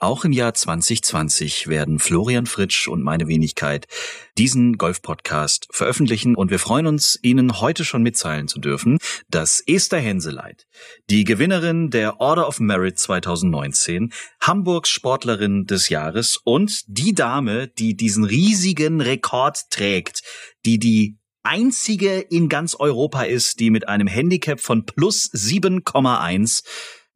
Auch im Jahr 2020 werden Florian Fritsch und meine Wenigkeit diesen Golf-Podcast veröffentlichen. Und wir freuen uns, Ihnen heute schon mitteilen zu dürfen, dass Esther Henseleit, die Gewinnerin der Order of Merit 2019, Hamburgs Sportlerin des Jahres und die Dame, die diesen riesigen Rekord trägt, die die einzige in ganz Europa ist, die mit einem Handicap von plus 7,1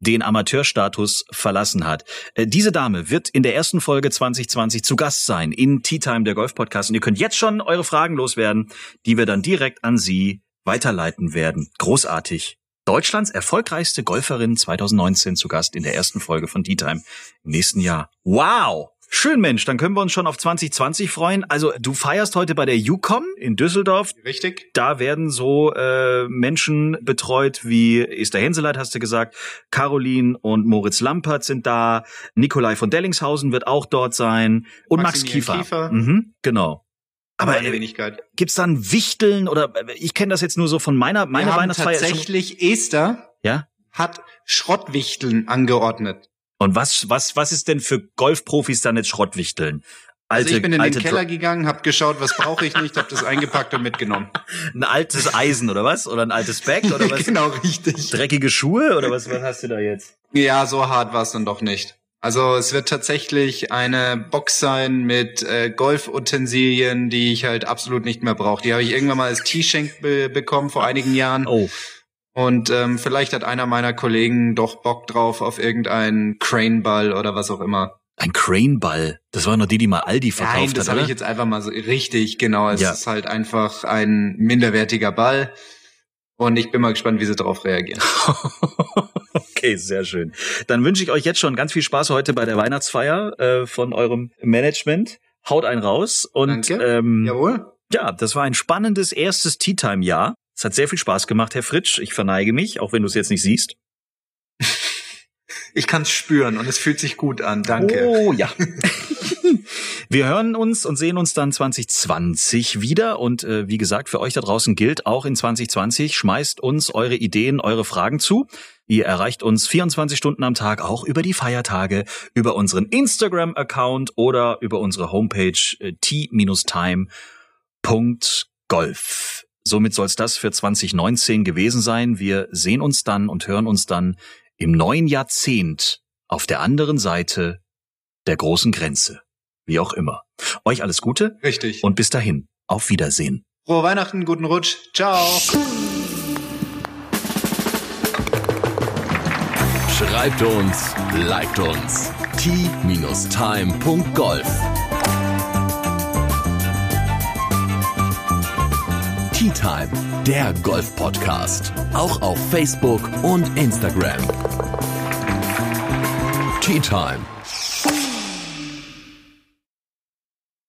den Amateurstatus verlassen hat. Äh, diese Dame wird in der ersten Folge 2020 zu Gast sein in Tea Time der Golf Podcast und ihr könnt jetzt schon eure Fragen loswerden, die wir dann direkt an sie weiterleiten werden. Großartig. Deutschlands erfolgreichste Golferin 2019 zu Gast in der ersten Folge von Tea Time im nächsten Jahr. Wow! Schön, Mensch, dann können wir uns schon auf 2020 freuen. Also du feierst heute bei der UCOM in Düsseldorf. Richtig. Da werden so äh, Menschen betreut wie Esther Henseleit, hast du gesagt, Caroline und Moritz Lampert sind da, Nikolai von Dellingshausen wird auch dort sein und Max Kiefer. Kiefer. Mhm, genau. Aber eine äh, Wenigkeit. gibt's dann Wichteln oder äh, ich kenne das jetzt nur so von meiner meine Wir Weihnachtsfeier. tatsächlich Esther Ja. hat Schrottwichteln angeordnet. Und was was was ist denn für Golfprofis dann jetzt Schrottwichteln? Alte, also ich bin in den Keller gegangen, habe geschaut, was brauche ich nicht, habe das eingepackt und mitgenommen. [laughs] ein altes Eisen oder was? Oder ein altes Bag oder [laughs] was? genau, richtig. Dreckige Schuhe oder was was hast du da jetzt? Ja, so hart war es dann doch nicht. Also es wird tatsächlich eine Box sein mit äh, Golfutensilien, die ich halt absolut nicht mehr brauche. Die habe ich irgendwann mal als T-Schenk be bekommen vor einigen Jahren. Oh, Und ähm, vielleicht hat einer meiner Kollegen doch Bock drauf auf irgendeinen Crane-Ball oder was auch immer. ein Crane-Ball. Das war noch die, die mal Aldi verkauft Nein, das habe ich jetzt einfach mal so richtig, genau. Es Ja. ist halt einfach ein minderwertiger Ball. Und ich bin mal gespannt, wie sie darauf reagieren. [laughs] okay, sehr schön. Dann wünsche ich euch jetzt schon ganz viel Spaß heute bei der Weihnachtsfeier äh, von eurem Management. Haut einen raus und Danke. ähm, Jawohl. ja, das war ein spannendes erstes Tea Time Jahr. Es hat sehr viel Spaß gemacht, Herr Fritsch. Ich verneige mich, auch wenn du es jetzt nicht siehst. Ich kann es spüren und es fühlt sich gut an. Danke. Oh ja. [laughs] Wir hören uns und sehen uns dann 2020 wieder. Und äh, wie gesagt, für euch da draußen gilt auch in 2020, schmeißt uns eure Ideen, eure Fragen zu. Ihr erreicht uns 24 Stunden am Tag, auch über die Feiertage, über unseren Instagram-Account oder über unsere Homepage äh, t-time.golf. Somit soll es das für 2019 gewesen sein. Wir sehen uns dann und hören uns dann im neuen Jahrzehnt auf der anderen Seite der großen Grenze. Wie auch immer. Euch alles Gute Richtig. und bis dahin. Auf Wiedersehen. Frohe Weihnachten, guten Rutsch. Ciao. Schreibt uns, liked uns. t-time.golf Time, der Golf-Podcast. Auch auf Facebook und Instagram. Tea Time.